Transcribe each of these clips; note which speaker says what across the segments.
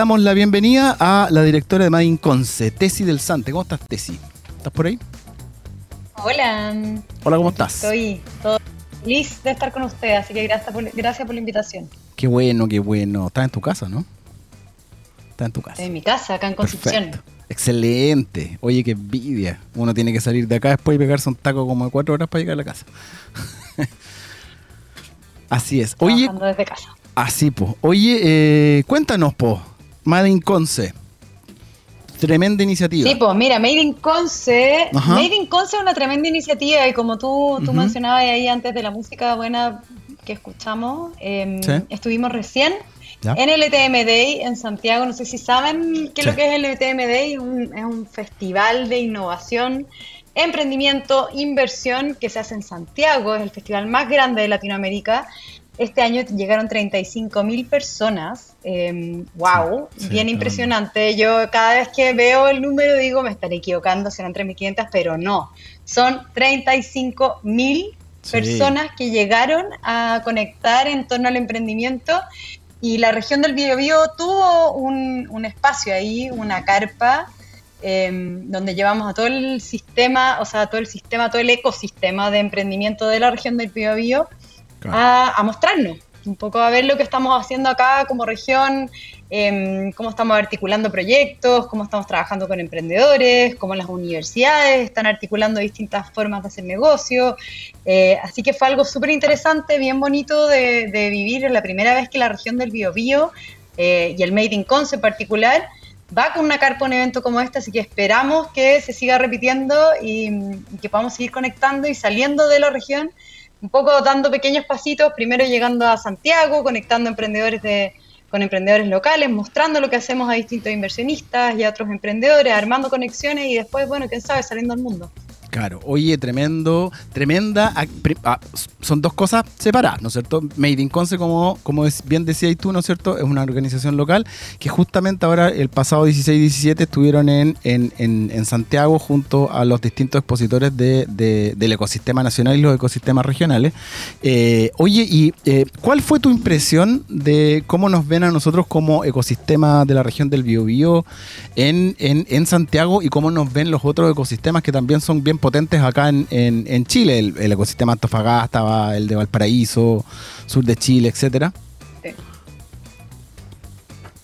Speaker 1: Damos la bienvenida a la directora de Madin Conce, Tesi del Sante. ¿Cómo estás, Tesi? ¿Estás por ahí?
Speaker 2: Hola.
Speaker 1: Hola, ¿cómo estás?
Speaker 2: Estoy todo feliz de estar con usted, así que gracias por, gracias por la invitación.
Speaker 1: Qué bueno, qué bueno. Estás en tu casa, ¿no? Estás en tu casa.
Speaker 2: En mi casa, acá en Concepción.
Speaker 1: Excelente. Oye, qué envidia. Uno tiene que salir de acá después y pegarse un taco como de cuatro horas para llegar a la casa. Así es. Oye,
Speaker 2: desde casa.
Speaker 1: así, po. Oye, eh, cuéntanos, po. Madin Conce. Tremenda iniciativa.
Speaker 2: Sí, pues mira, Made in Conce,
Speaker 1: Ajá.
Speaker 2: Made in Conce es una tremenda iniciativa y como tú, tú mencionabas ahí antes de la música buena que escuchamos, eh,
Speaker 1: Sí.
Speaker 2: estuvimos recién
Speaker 1: Ya.
Speaker 2: en el ETM Day en Santiago. No sé si saben qué es lo que es el ETM Day, un, es un festival de innovación, emprendimiento, inversión que se hace en Santiago, es el festival más grande de Latinoamérica. Este año llegaron 35 mil personas. eh, wow,
Speaker 1: Sí,
Speaker 2: bien impresionante. Yo cada vez que veo el número digo, me estaré equivocando, serán 3.500, pero no. Son 35 mil
Speaker 1: Sí.
Speaker 2: personas que llegaron a conectar en torno al emprendimiento y la región del Biobío tuvo un, un espacio ahí, una carpa, eh, donde llevamos a todo el sistema, o sea, todo el sistema, todo el ecosistema de emprendimiento de la región del Biobío A, mostrarnos, un poco a ver lo que estamos haciendo acá como región, em, cómo estamos articulando proyectos, cómo estamos trabajando con emprendedores, cómo las universidades están articulando distintas formas de hacer negocio. Eh, así que fue algo súper interesante, bien bonito de, vivir. Es la primera vez que la región del Biobío eh, y el Made in Conce en particular va con una carpa un evento como este, así que esperamos que se siga repitiendo y, y que podamos seguir conectando y saliendo de la región un poco dando pequeños pasitos, primero llegando a Santiago, conectando emprendedores de, con emprendedores locales, mostrando lo que hacemos a distintos inversionistas y a otros emprendedores, armando conexiones y después, bueno, quién sabe, saliendo al mundo.
Speaker 1: Claro, oye, tremendo, tremenda. ah, son dos cosas separadas, ¿no es cierto? Made in Conce, como, como bien decías tú, ¿no es cierto? Es una organización local que justamente ahora, el pasado 16 y 17, estuvieron en, en, en- Santiago junto a los distintos expositores de- de- del ecosistema nacional y los ecosistemas regionales. Eh, oye, ¿y eh, cuál fue tu impresión de cómo nos ven a nosotros como ecosistema de la región del Biobío en, en Santiago y cómo nos ven los otros ecosistemas que también son bien potentes acá en, en, en Chile? El, el ecosistema Antofagasta, el de Valparaíso, sur de Chile, etcétera.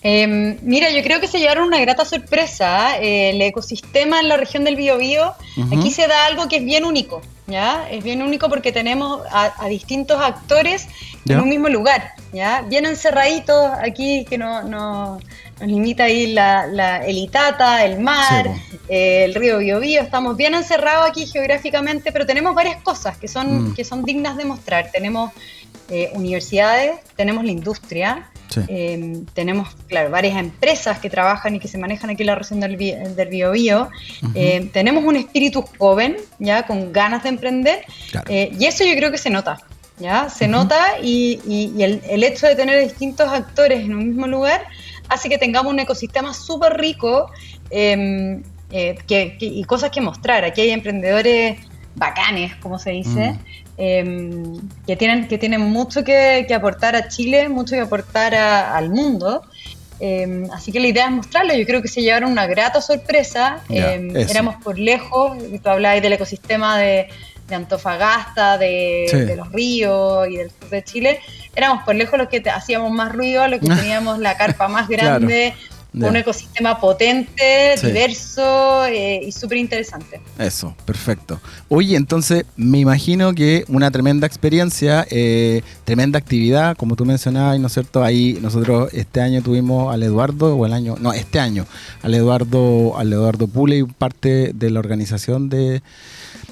Speaker 2: Eh, mira, yo creo que se llevaron una grata sorpresa. ¿eh? El ecosistema en la región del Biobío,
Speaker 1: Ujú.
Speaker 2: aquí se da algo que es bien único, ¿ya? Es bien único porque tenemos a, a distintos actores
Speaker 1: Ya.
Speaker 2: en un mismo lugar, ¿ya? Bien encerraditos aquí, que no, no- nos limita ahí la, la- el Itata, el mar,
Speaker 1: Sí,
Speaker 2: eh, el río Biobío. Estamos bien encerrados aquí geográficamente, pero tenemos varias cosas que son,
Speaker 1: Mm.
Speaker 2: que son dignas de mostrar. Tenemos eh, universidades, tenemos la industria,
Speaker 1: Sí.
Speaker 2: eh, tenemos, claro, varias empresas que trabajan y que se manejan aquí en la región del, del Biobío. Eh, tenemos un espíritu joven, ya, con ganas de emprender.
Speaker 1: Claro.
Speaker 2: eh, y eso yo creo que se nota, ¿ya? Se nota y, y- y el, el hecho de tener distintos actores en un mismo lugar hace que tengamos un ecosistema súper rico eh, eh, que- que- y cosas que mostrar. Aquí hay emprendedores bacanes, como se dice,
Speaker 1: Mm.
Speaker 2: eh, que, tienen, que tienen mucho que, que aportar a Chile, mucho que aportar a- al mundo. Eh, así que la idea es mostrarlo. Yo creo que se llevaron una grata sorpresa. Eh,
Speaker 1: eso.
Speaker 2: éramos por lejos, tú hablabas del ecosistema de, de Antofagasta, de,
Speaker 1: Sí.
Speaker 2: de los ríos y del sur de Chile. Éramos por lejos los que hacíamos más ruido, los que teníamos la carpa más
Speaker 1: Claro.
Speaker 2: grande, un ecosistema potente,
Speaker 1: Sí.
Speaker 2: diverso eh, y súper interesante.
Speaker 1: Eso, perfecto. Oye, entonces me imagino que una tremenda experiencia, eh, tremenda actividad, como tú mencionabas, ¿no es cierto? Ahí nosotros este año tuvimos al Eduardo, o el año, no, este año, al Eduardo, al Eduardo Pule y parte de la organización de,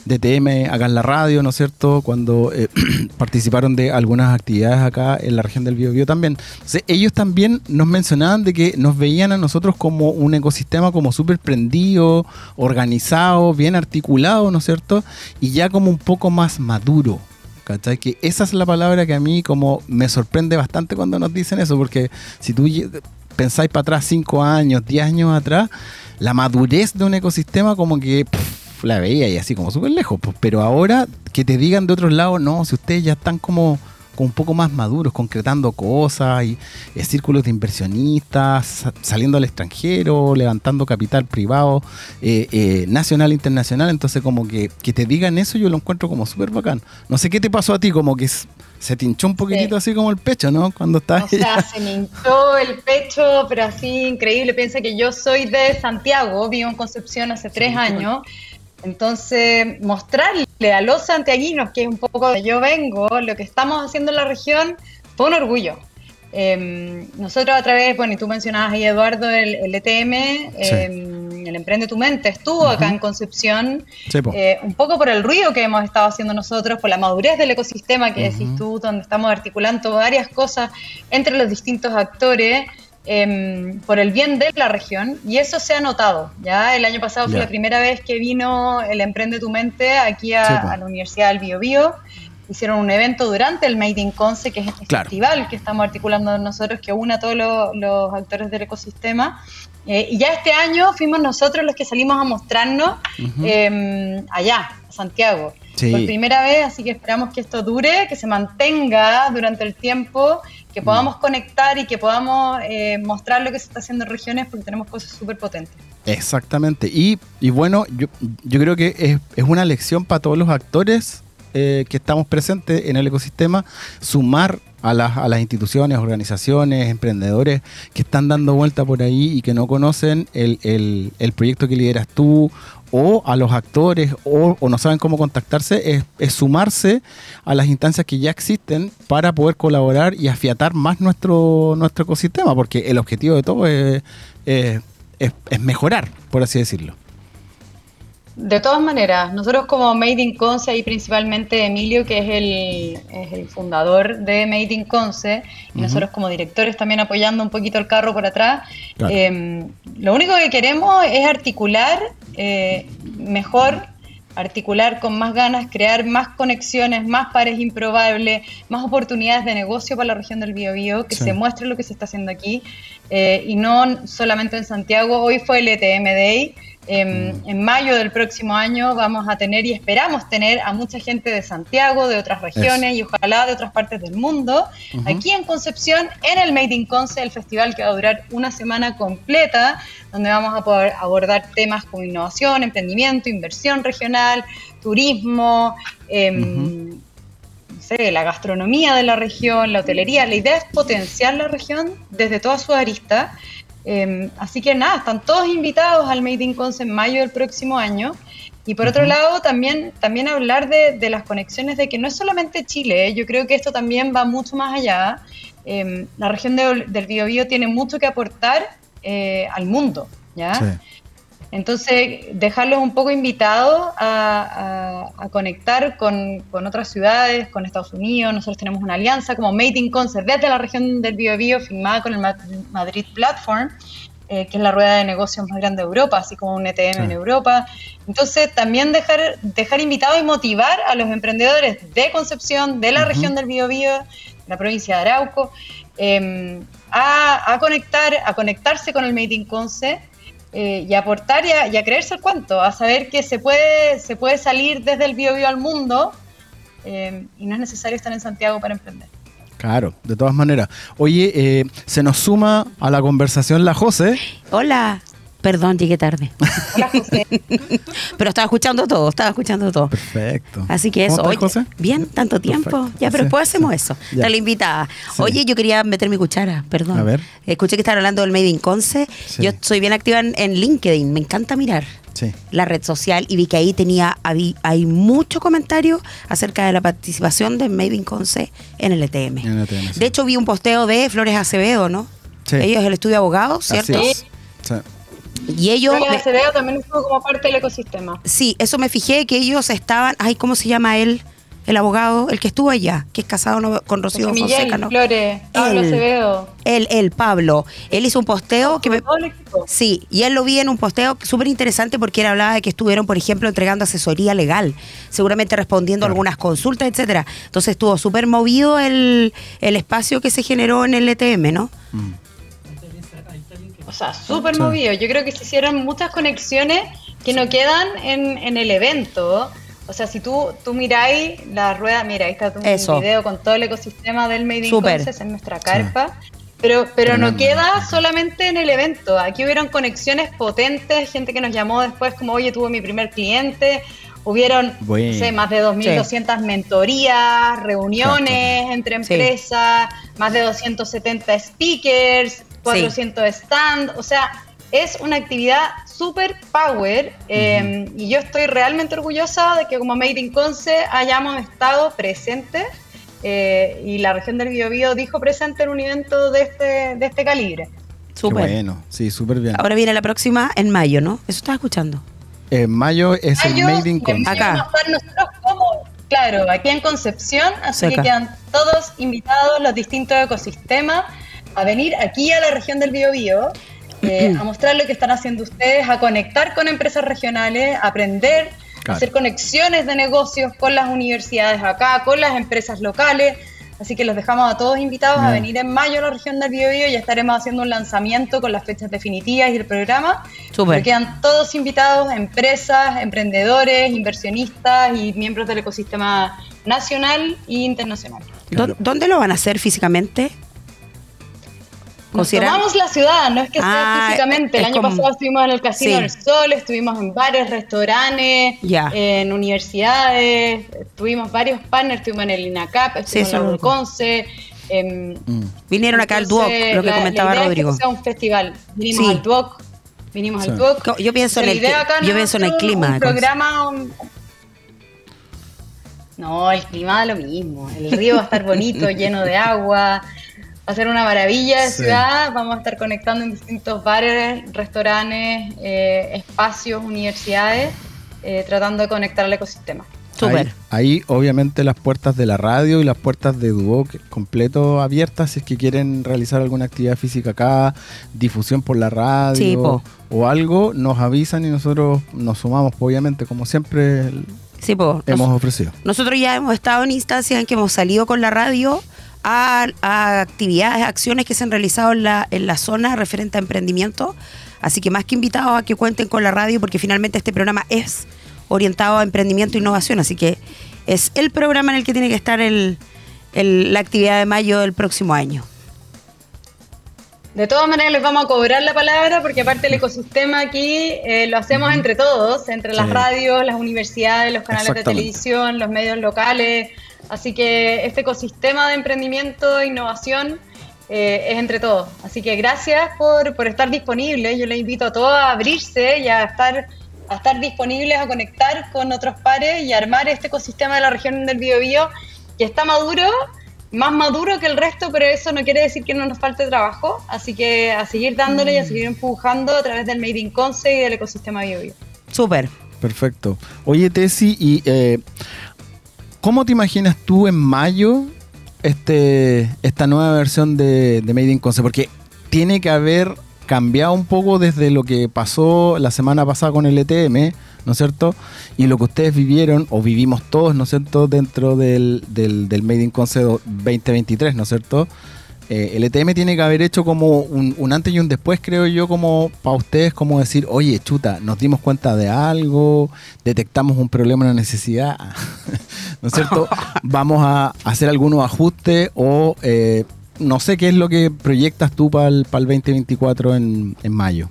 Speaker 1: de TM acá en la radio, ¿no es cierto? Cuando eh, participaron de algunas actividades acá en la región del Biobío también. Entonces, ellos también nos mencionaban de que nos veían a nosotros como un ecosistema como súper prendido, organizado, bien articulado, ¿no es cierto? Y ya como un poco más maduro. ¿Cachai? Que esa es la palabra que a mí como me sorprende bastante cuando nos dicen eso, porque si tú pensáis para atrás cinco años, 10 años atrás, la madurez de un ecosistema como que la veía y así como súper lejos. pues. Pero ahora que te digan de otros lados, no, si ustedes ya están como como un poco más maduros, concretando cosas y eh, círculos de inversionistas, saliendo al extranjero, levantando capital privado, eh, eh, nacional e internacional. Entonces, como que, que te digan eso, yo lo encuentro como súper bacán. No sé qué te pasó a ti, como que se te hinchó un poquitito así como el pecho, ¿no? Cuando estás.
Speaker 2: O sea, se me hinchó el pecho, pero así increíble. Piensa que yo soy de Santiago, vivo en Concepción hace tres años. Entonces, mostrarle a los santiaguinos, que es un poco de yo vengo, lo que estamos haciendo en la región, fue un orgullo. Em, nosotros a través, bueno, y tú mencionabas ahí, Eduardo, el, ETM, em, el Emprende tu Mente, estuvo acá en Concepción, eh, un poco por el ruido que hemos estado haciendo nosotros, por la madurez del ecosistema que decís tú, donde estamos articulando varias cosas entre los distintos actores. Em, por el bien de la región y eso se ha notado. Ya el año pasado fue la primera vez que vino el Emprende tu Mente aquí a, la Universidad del Bio, Bio hicieron un evento durante el Made in Conce, que es este festival que estamos articulando nosotros, que une a todos los, actores del ecosistema. Eh, y ya este año fuimos nosotros los que salimos a mostrarnos em, allá, a Santiago. Por primera vez, así que esperamos que esto dure, que se mantenga durante el tiempo, que podamos conectar y que podamos eh, mostrar lo que se está haciendo en regiones, porque tenemos cosas súper potentes.
Speaker 1: Exactamente. Y, y, bueno, yo, yo creo que es, es una lección para todos los actores eh, que estamos presentes en el ecosistema, sumar a las, a las instituciones, organizaciones, emprendedores que están dando vuelta por ahí y que no conocen el, el, proyecto que lideras tú o a los actores o, no saben cómo contactarse, es, sumarse a las instancias que ya existen para poder colaborar y afiatar más nuestro, nuestro ecosistema, porque el objetivo de todo es, es, es mejorar, por así decirlo.
Speaker 2: De todas maneras, nosotros como Made in Conce y principalmente Emilio, que es el, es el fundador de Made in Conce, y nosotros como directores también apoyando un poquito el carro por atrás, em, lo único que queremos es articular eh, mejor, articular con más ganas, crear más conexiones, más pares improbables, más oportunidades de negocio para la región del Biobío, que se muestre lo que se está haciendo aquí, eh, y no solamente en Santiago. Hoy fue el ETM Day en, mm. en, mayo del próximo año vamos a tener y esperamos tener a mucha gente de Santiago, de otras regiones y ojalá de otras partes del mundo, aquí en Concepción, en el Made in Conce, el festival que va a durar una semana completa, donde vamos a poder abordar temas como innovación, emprendimiento, inversión regional, turismo, em, la gastronomía de la región, la hotelería. La idea es potenciar la región desde todas sus aristas Em, así que nada, están todos invitados al Made in Conce en mayo del próximo año. Y por otro lado, también, también hablar de, las conexiones de que no es solamente Chile, ¿eh? yo creo que esto también va mucho más allá. Em, la región del Biobío tiene mucho que aportar eh, al mundo, ¿ya? Entonces, dejarlos un poco invitados a, conectar con, otras ciudades, con Estados Unidos. Nosotros tenemos una alianza como Made in Concert desde la región del Biobío, firmada con el Madrid Platform, eh, que es la rueda de negocios más grande de Europa, así como un ETM en Europa. Entonces, también dejar, dejar invitados y motivar a los emprendedores de Concepción, de la región del Biobío, la provincia de Arauco, em, a, conectar, a conectarse con el Made in Conce eh, y aportar y a, creerse el cuento, a saber que se puede, se puede salir desde el bio, bio al mundo eh, y no es necesario estar en Santiago para emprender.
Speaker 1: Claro, de todas maneras. Oye, eh, se nos suma a la conversación la José.
Speaker 3: Hola. Perdón, llegué tarde. Hola, José. pero estaba escuchando todo, estaba escuchando todo.
Speaker 1: Perfecto.
Speaker 3: Así que eso. Oye, José? Bien, tanto tiempo. Ya, pero después hacemos eso. Está la invitada. Oye, yo quería meter mi cuchara, perdón. A ver. Escuché que estaban hablando del Made in Conce. Yo soy bien activa en, LinkedIn, me encanta mirar. la red social y vi que ahí tenía hay, mucho comentario acerca de la participación de Made in Conce en el ETM. En el ETM de hecho vi un posteo de Flores Acevedo, ¿no? Sí. Ellos el estudio de abogados, ¿cierto? Sí. Y ellos.
Speaker 2: Acevedo también estuvo como parte del ecosistema.
Speaker 3: Sí, eso me fijé que ellos estaban. Ay, ¿cómo se llama él? El abogado, el que estuvo allá, que es casado con Rocío Fonseca, ¿no?
Speaker 2: Flores, Pablo Acevedo.
Speaker 3: Él, él, Pablo. Él hizo un posteo que me. Sí, y él lo vi en un posteo súper interesante porque él hablaba de que estuvieron, por ejemplo, entregando asesoría legal, seguramente respondiendo algunas consultas, etcétera. Entonces estuvo súper movido el, espacio que se generó en el ETM, ¿no? Mm.
Speaker 2: O sea, súper movido. Yo creo que se hicieron muchas conexiones que no quedan en, el evento. O sea, si tú, tú miráis la rueda, mira, ahí está un video con todo el ecosistema del Made in Super. en nuestra carpa. Pero, pero no queda solamente en el evento. Aquí hubieron conexiones potentes, gente que nos llamó después como, oye, tuve mi primer cliente. Hubieron más de 2.200 mentorías, reuniones entre empresas, más de 270 speakers, 400 stands. O sea, es una actividad super power em, y yo estoy realmente orgullosa de que como Made in Conce hayamos estado presentes eh, y la región del Biobío dijo presente en un evento de este, de este calibre.
Speaker 1: Súper. Bueno, sí, súper bien.
Speaker 3: Ahora viene la próxima en mayo, ¿no? Eso estás escuchando.
Speaker 1: En mayo es el Made in Conce.
Speaker 2: Acá. Nosotros como, claro, aquí en Concepción, así que quedan todos invitados los distintos ecosistemas a venir aquí a la región del Biobío eh, a mostrar lo que están haciendo ustedes, a conectar con empresas regionales, a aprender, a hacer conexiones de negocios con las universidades acá, con las empresas locales. Así que los dejamos a todos invitados a venir en mayo a la región del Biobío y estaremos haciendo un lanzamiento con las fechas definitivas y el programa. Super. Quedan todos invitados, empresas, emprendedores, inversionistas y miembros del ecosistema nacional e internacional.
Speaker 3: ¿Dónde lo van a hacer físicamente?
Speaker 2: Nos tomamos la ciudad, no es que sea ah, físicamente. El año pasado estuvimos en el Casino del Sol, estuvimos en varios restaurantes, en universidades, tuvimos varios partners, estuvimos en el INACAP, estuvimos en el Conce.
Speaker 3: Mm. Vinieron acá al Duoc, lo que comentaba Rodrigo.
Speaker 2: Es que sea un festival. Vinimos al Duoc, vinimos al Duoc.
Speaker 3: Yo pienso en el, yo pienso en el clima.
Speaker 2: Un programa, no, el clima da lo mismo. El río va a estar bonito, lleno de agua va a ser una maravilla de ciudad. Vamos a estar conectando en distintos bares, restaurantes, eh, espacios, universidades, eh, tratando de conectar al ecosistema.
Speaker 1: Ahí, ahí, obviamente las puertas de la radio y las puertas de Duoc completo abiertas si es que quieren realizar alguna actividad física acá, difusión por la radio o algo, nos avisan y nosotros nos sumamos, obviamente, como siempre hemos ofrecido.
Speaker 3: Nosotros ya hemos estado en instancias en que hemos salido con la radio a, actividades, acciones que se han realizado en la, en la zona referente a emprendimiento. Así que más que invitados a que cuenten con la radio, porque finalmente este programa es orientado a emprendimiento e innovación. Así que es el programa en el que tiene que estar el, la actividad de mayo del próximo año.
Speaker 2: De todas maneras les vamos a cobrar la palabra porque aparte el ecosistema aquí eh, lo hacemos entre todos, entre las radios, las universidades, los canales de televisión, los medios locales, Así que este ecosistema de emprendimiento e innovación eh, es entre todos. Así que gracias por, por, estar disponibles. Yo les invito a todos a abrirse y a estar, a estar disponibles a conectar con otros pares y armar este ecosistema de la región del Biobío que está maduro, más maduro que el resto, pero eso no quiere decir que no nos falte trabajo. Así que a seguir dándole y a mm. seguir empujando a través del Made in Conce y del ecosistema Biobío.
Speaker 3: Súper.
Speaker 1: Perfecto. Oye, Tessy, y eh, ¿Cómo te imaginas tú en mayo este, esta nueva versión de, Made in Conce? Porque tiene que haber cambiado un poco desde lo que pasó la semana pasada con el ETM, ¿no es cierto? Y lo que ustedes vivieron, o vivimos todos, ¿no es cierto?, dentro del, del, del Made in Conce 2023, ¿no es cierto? Eh, el ETM tiene que haber hecho como un, antes y un después, creo yo, como para ustedes, como decir, oye, chuta, nos dimos cuenta de algo, detectamos un problema, una necesidad, ¿no es cierto? Vamos a hacer algunos ajustes o eh, no sé qué es lo que proyectas tú para el, 2024 en, mayo.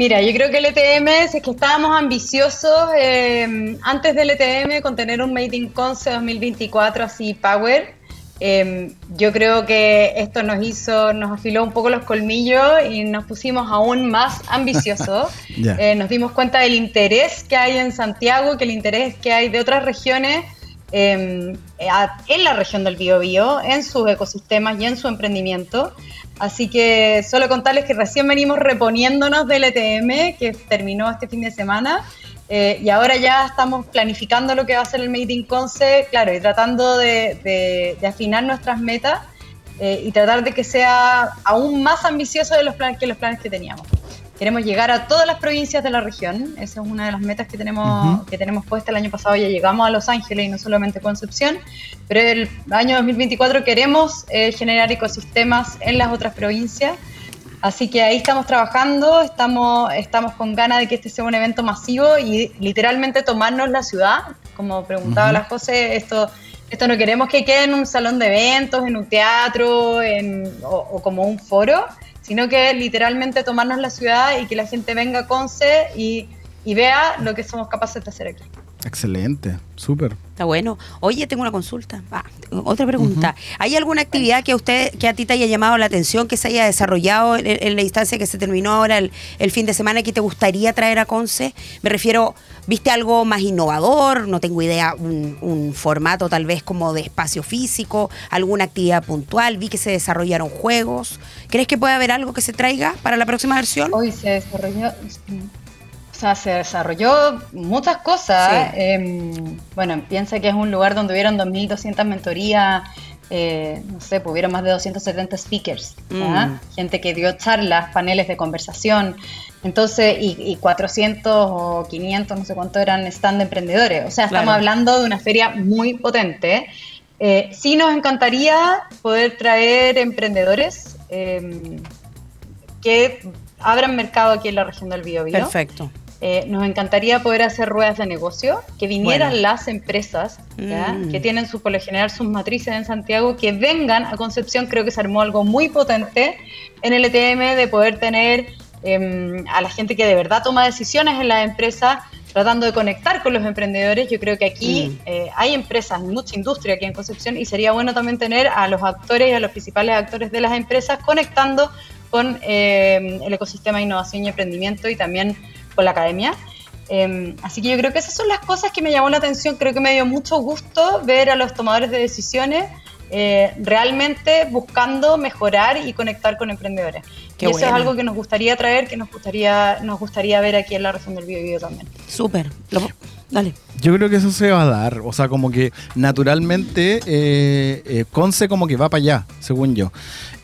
Speaker 2: Mira, yo creo que el ETM es que estábamos ambiciosos eh, antes del ETM con tener un Made in Conce 2024 así power Em, yo creo que esto nos hizo, nos afiló un poco los colmillos y nos pusimos aún más ambiciosos. Eh, nos dimos cuenta del interés que hay en Santiago, que el interés que hay de otras regiones em, en la región del Biobío, en sus ecosistemas y en su emprendimiento. Así que solo contarles que recién venimos reponiéndonos del ETM, que terminó este fin de semana. Eh, y ahora ya estamos planificando lo que va a ser el Made in Conce, claro, y tratando de, afinar nuestras metas eh, y tratar de que sea aún más ambicioso de los planes que los planes que teníamos. Queremos llegar a todas las provincias de la región, esa es una de las metas que tenemos, que tenemos puesta. El año pasado ya llegamos a Los Ángeles y no solamente Concepción, pero el año 2024 queremos eh, generar ecosistemas en las otras provincias Así que ahí estamos trabajando, estamos, estamos con ganas de que este sea un evento masivo y literalmente tomarnos la ciudad. Como preguntaba la José, esto, esto no queremos que quede en un salón de eventos, en un teatro en, o, como un foro, sino que literalmente tomarnos la ciudad y que la gente venga a Conce y, y vea lo que somos capaces de hacer aquí.
Speaker 1: Excelente, súper.
Speaker 3: Está bueno. Oye, tengo una consulta. otra pregunta. ¿Hay alguna actividad que a usted, que a ti te haya llamado la atención, que se haya desarrollado en, la instancia que se terminó ahora el, fin de semana, que te gustaría traer a Conce? Me refiero, ¿viste algo más innovador? No tengo idea, un, un formato tal vez como de espacio físico, alguna actividad puntual. Vi que se desarrollaron juegos. ¿Crees que puede haber algo que se traiga para la próxima versión?
Speaker 2: Hoy se desarrolló sea, se desarrolló muchas cosas. Em, bueno, piensa que es un lugar donde hubieron 2.200 mentorías, eh, no sé, pues hubieron más de 270 speakers, mm. gente que dio charlas, paneles de conversación, entonces, y, 400 o 500, no sé cuánto eran stand de emprendedores. O sea, estamos hablando de una feria muy potente. Eh, sí nos encantaría poder traer emprendedores em, que abran mercado aquí en la región del Biobío.
Speaker 3: Perfecto.
Speaker 2: Eh, nos encantaría poder hacer ruedas de negocio, que vinieran las empresas mm. que tienen su, por lo general sus matrices en Santiago, que vengan a Concepción. Creo que se armó algo muy potente en el ETM de poder tener em, a la gente que de verdad toma decisiones en las empresas, tratando de conectar con los emprendedores. Yo creo que aquí mm. eh, hay empresas, mucha industria aquí en Concepción y sería bueno también tener a los actores y a los principales actores de las empresas conectando con em, el ecosistema de innovación y emprendimiento y también con la academia. Em, así que yo creo que esas son las cosas que me llamó la atención. Creo que me dio mucho gusto ver a los tomadores de decisiones eh, realmente buscando mejorar y conectar con emprendedores. y eso es algo que nos gustaría traer, que nos gustaría, nos gustaría ver aquí en la región del Biobío también.
Speaker 3: Súper. Dale.
Speaker 1: Yo creo que eso se va a dar, o sea, como que naturalmente eh, eh, Conce como que va para allá, según yo.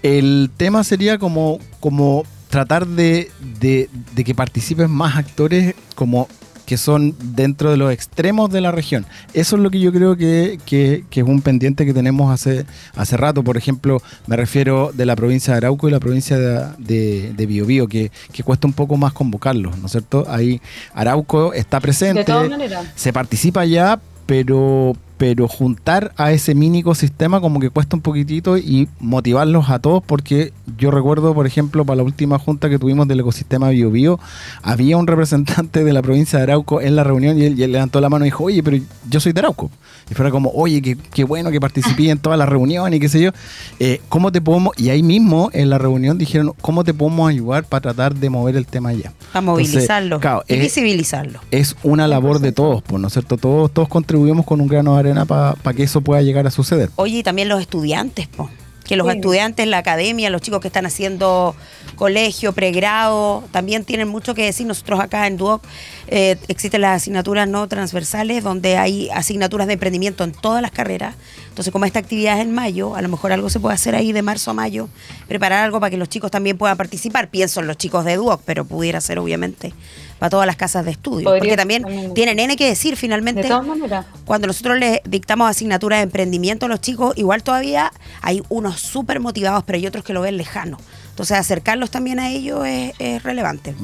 Speaker 1: El tema sería como, como tratar de, que participen más actores como que son dentro de los extremos de la región. Eso es lo que yo creo que, es un pendiente que tenemos hace, hace rato. Por ejemplo, me refiero de la provincia de Arauco y la provincia de, de, Biobío, que, que, cuesta un poco más convocarlos, ¿no es cierto? Ahí Arauco está presente, se participa ya, pero, pero juntar a ese mini ecosistema como que cuesta un poquitito y motivarlos a todos porque yo recuerdo, por ejemplo, para la última junta que tuvimos del ecosistema BioBio, había un representante de la provincia de Arauco en la reunión y él, levantó la mano y dijo, oye, pero yo soy de Arauco. Y fuera como, oye, qué, bueno que participé en todas las reuniones y qué sé yo. Eh, ¿Cómo te podemos...? Y ahí mismo en la reunión dijeron, ¿cómo te podemos ayudar para tratar de mover el tema allá?
Speaker 3: Para movilizarlo y visibilizarlo.
Speaker 1: Es una labor de todos, pues, ¿no es cierto? Todos, todos contribuimos con un grano de arena para que eso pueda llegar a suceder.
Speaker 3: Oye, y también los estudiantes, pues que los estudiantes, la academia, los chicos que están haciendo colegio, pregrado, también tienen mucho que decir. Nosotros acá en Duoc eh, existen las asignaturas no transversales, donde hay asignaturas de emprendimiento en todas las carreras. Entonces, como esta actividad es en mayo, a lo mejor algo se puede hacer ahí de marzo a mayo, preparar algo para que los chicos también puedan participar. Pienso en los chicos de Duoc, pero pudiera ser obviamente para todas las casas de estudio. porque también, tienen N que decir finalmente. De todas maneras. Cuando nosotros les dictamos asignaturas de emprendimiento a los chicos, igual todavía hay unos súper motivados, pero hay otros que lo ven lejano. Entonces acercarlos también a ellos es, relevante.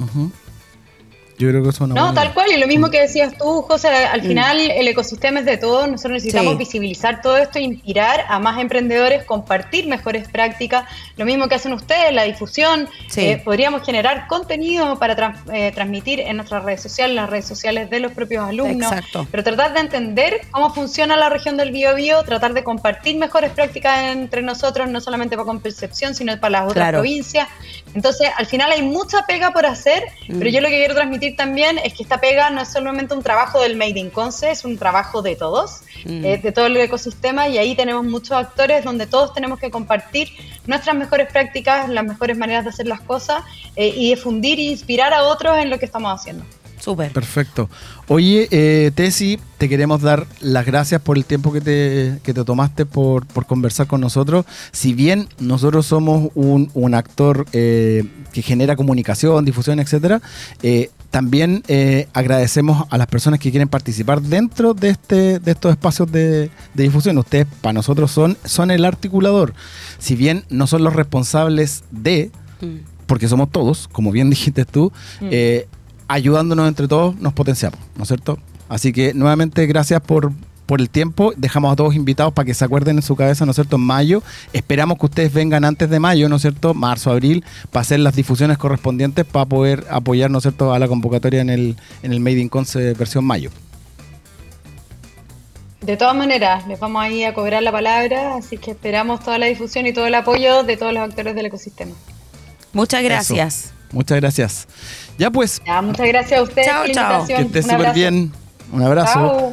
Speaker 1: Yo creo que eso
Speaker 2: no. tal cual, y lo mismo que decías tú, José, al mm. final el ecosistema es de todos, nosotros necesitamos visibilizar todo esto, inspirar a más emprendedores, compartir mejores prácticas, lo mismo que hacen ustedes, la difusión, eh, podríamos generar contenido para eh, transmitir en nuestras redes sociales, las redes sociales de los propios alumnos, pero tratar de entender cómo funciona la región del Biobío, tratar de compartir mejores prácticas entre nosotros, no solamente para Concepción, sino para las otras provincias. Entonces, al final hay mucha pega por hacer, pero mm. yo lo que quiero transmitir también es que esta pega no es solamente un trabajo del Made in Conce, es un trabajo de todos, mm. eh, de todo el ecosistema y ahí tenemos muchos actores donde todos tenemos que compartir nuestras mejores prácticas, las mejores maneras de hacer las cosas eh, y difundir e inspirar a otros en lo que estamos haciendo.
Speaker 3: Súper.
Speaker 1: Perfecto. Oye, eh, Tessy, te queremos dar las gracias por el tiempo que te, que te tomaste por, por, conversar con nosotros. Si bien nosotros somos un, un actor eh, que genera comunicación, difusión, etcétera, eh, también eh, agradecemos a las personas que quieren participar dentro de, este, de estos espacios de, de difusión. Ustedes, para nosotros, son, son el articulador. Si bien no son los responsables de. Mm porque somos todos, como bien dijiste tú, mm. eh, ayudándonos entre todos nos potenciamos, ¿no es cierto? Así que nuevamente gracias por, por el tiempo. Dejamos a todos invitados para que se acuerden en su cabeza, ¿no es cierto? En mayo. Esperamos que ustedes vengan antes de mayo, ¿no es cierto? Marzo, abril, para hacer las difusiones correspondientes para poder apoyar, ¿no es cierto?, a la convocatoria en el, en el Made in Conce versión mayo.
Speaker 2: De todas maneras, les vamos a ir a cobrar la palabra, así que esperamos toda la difusión y todo el apoyo de todos los actores del ecosistema.
Speaker 3: Muchas gracias.
Speaker 1: Muchas gracias. Ya pues.
Speaker 2: muchas gracias a ustedes.
Speaker 3: Chao, chao.
Speaker 1: Que estés súper bien. Un abrazo.